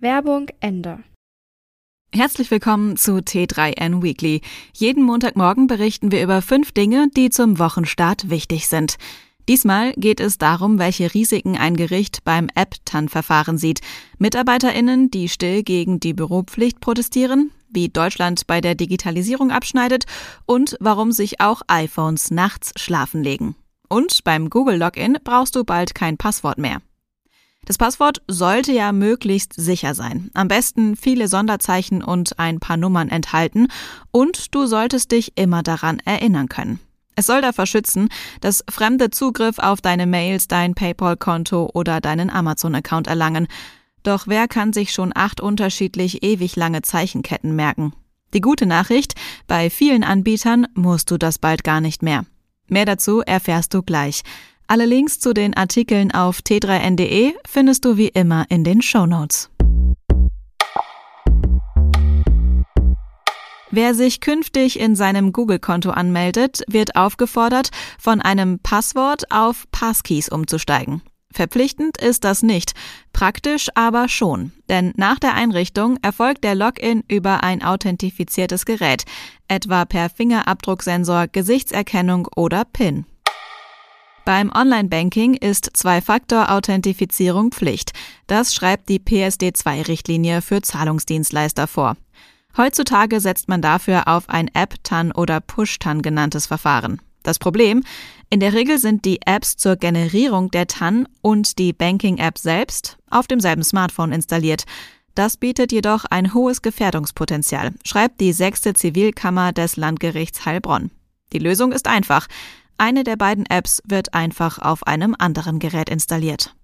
Werbung Ende. Herzlich willkommen zu T3N Weekly. Jeden Montagmorgen berichten wir über fünf Dinge, die zum Wochenstart wichtig sind. Diesmal geht es darum, welche Risiken ein Gericht beim App-TAN-Verfahren sieht. MitarbeiterInnen, die still gegen die Büropflicht protestieren, wie Deutschland bei der Digitalisierung abschneidet und warum sich auch iPhones nachts schlafen legen. Und beim Google-Login brauchst du bald kein Passwort mehr. Das Passwort sollte ja möglichst sicher sein. Am besten viele Sonderzeichen und ein paar Nummern enthalten und du solltest dich immer daran erinnern können. Es soll davor schützen, dass Fremde Zugriff auf deine Mails, dein PayPal-Konto oder deinen Amazon-Account erlangen. Doch wer kann sich schon acht unterschiedlich ewig lange Zeichenketten merken? Die gute Nachricht, bei vielen Anbietern musst du das bald gar nicht mehr. Mehr dazu erfährst du gleich. Alle Links zu den Artikeln auf t3n.de findest du wie immer in den Show Notes. Wer sich künftig in seinem Google-Konto anmeldet, wird aufgefordert, von einem Passwort auf Passkeys umzusteigen. Verpflichtend ist das nicht, praktisch aber schon, denn nach der Einrichtung erfolgt der Login über ein authentifiziertes Gerät, etwa per Fingerabdrucksensor, Gesichtserkennung oder PIN. Beim Online-Banking ist Zwei-Faktor-Authentifizierung Pflicht. Das schreibt die PSD2-Richtlinie für Zahlungsdienstleister vor. Heutzutage setzt man dafür auf ein App-TAN oder Push-TAN genanntes Verfahren. Das Problem, in der Regel sind die Apps zur Generierung der TAN und die Banking-App selbst auf demselben Smartphone installiert. Das bietet jedoch ein hohes Gefährdungspotenzial, schreibt die sechste Zivilkammer des Landgerichts Heilbronn. Die Lösung ist einfach. Eine der beiden Apps wird einfach auf einem anderen Gerät installiert.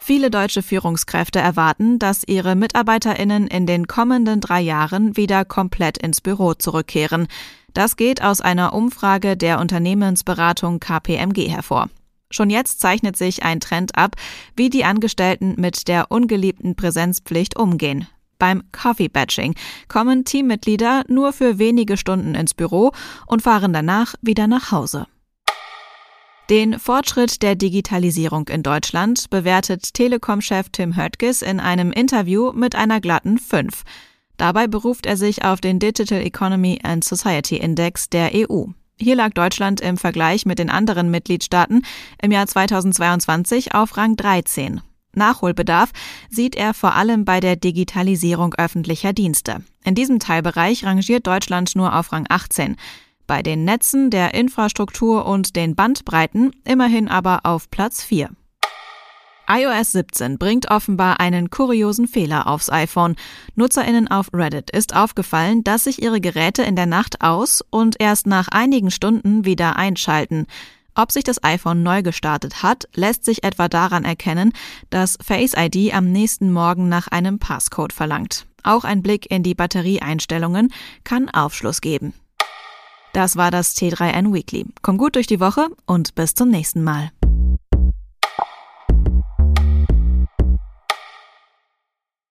Viele deutsche Führungskräfte erwarten, dass ihre Mitarbeiterinnen in den kommenden drei Jahren wieder komplett ins Büro zurückkehren. Das geht aus einer Umfrage der Unternehmensberatung KPMG hervor. Schon jetzt zeichnet sich ein Trend ab, wie die Angestellten mit der ungeliebten Präsenzpflicht umgehen. Beim Coffee Batching kommen Teammitglieder nur für wenige Stunden ins Büro und fahren danach wieder nach Hause. Den Fortschritt der Digitalisierung in Deutschland bewertet Telekom-Chef Tim Höttges in einem Interview mit einer glatten 5. Dabei beruft er sich auf den Digital Economy and Society Index der EU. Hier lag Deutschland im Vergleich mit den anderen Mitgliedstaaten im Jahr 2022 auf Rang 13. Nachholbedarf sieht er vor allem bei der Digitalisierung öffentlicher Dienste. In diesem Teilbereich rangiert Deutschland nur auf Rang 18 bei den Netzen, der Infrastruktur und den Bandbreiten immerhin aber auf Platz 4. iOS 17 bringt offenbar einen kuriosen Fehler aufs iPhone. Nutzerinnen auf Reddit ist aufgefallen, dass sich ihre Geräte in der Nacht aus und erst nach einigen Stunden wieder einschalten. Ob sich das iPhone neu gestartet hat, lässt sich etwa daran erkennen, dass Face ID am nächsten Morgen nach einem Passcode verlangt. Auch ein Blick in die Batterieeinstellungen kann Aufschluss geben. Das war das T3N Weekly. Komm gut durch die Woche und bis zum nächsten Mal.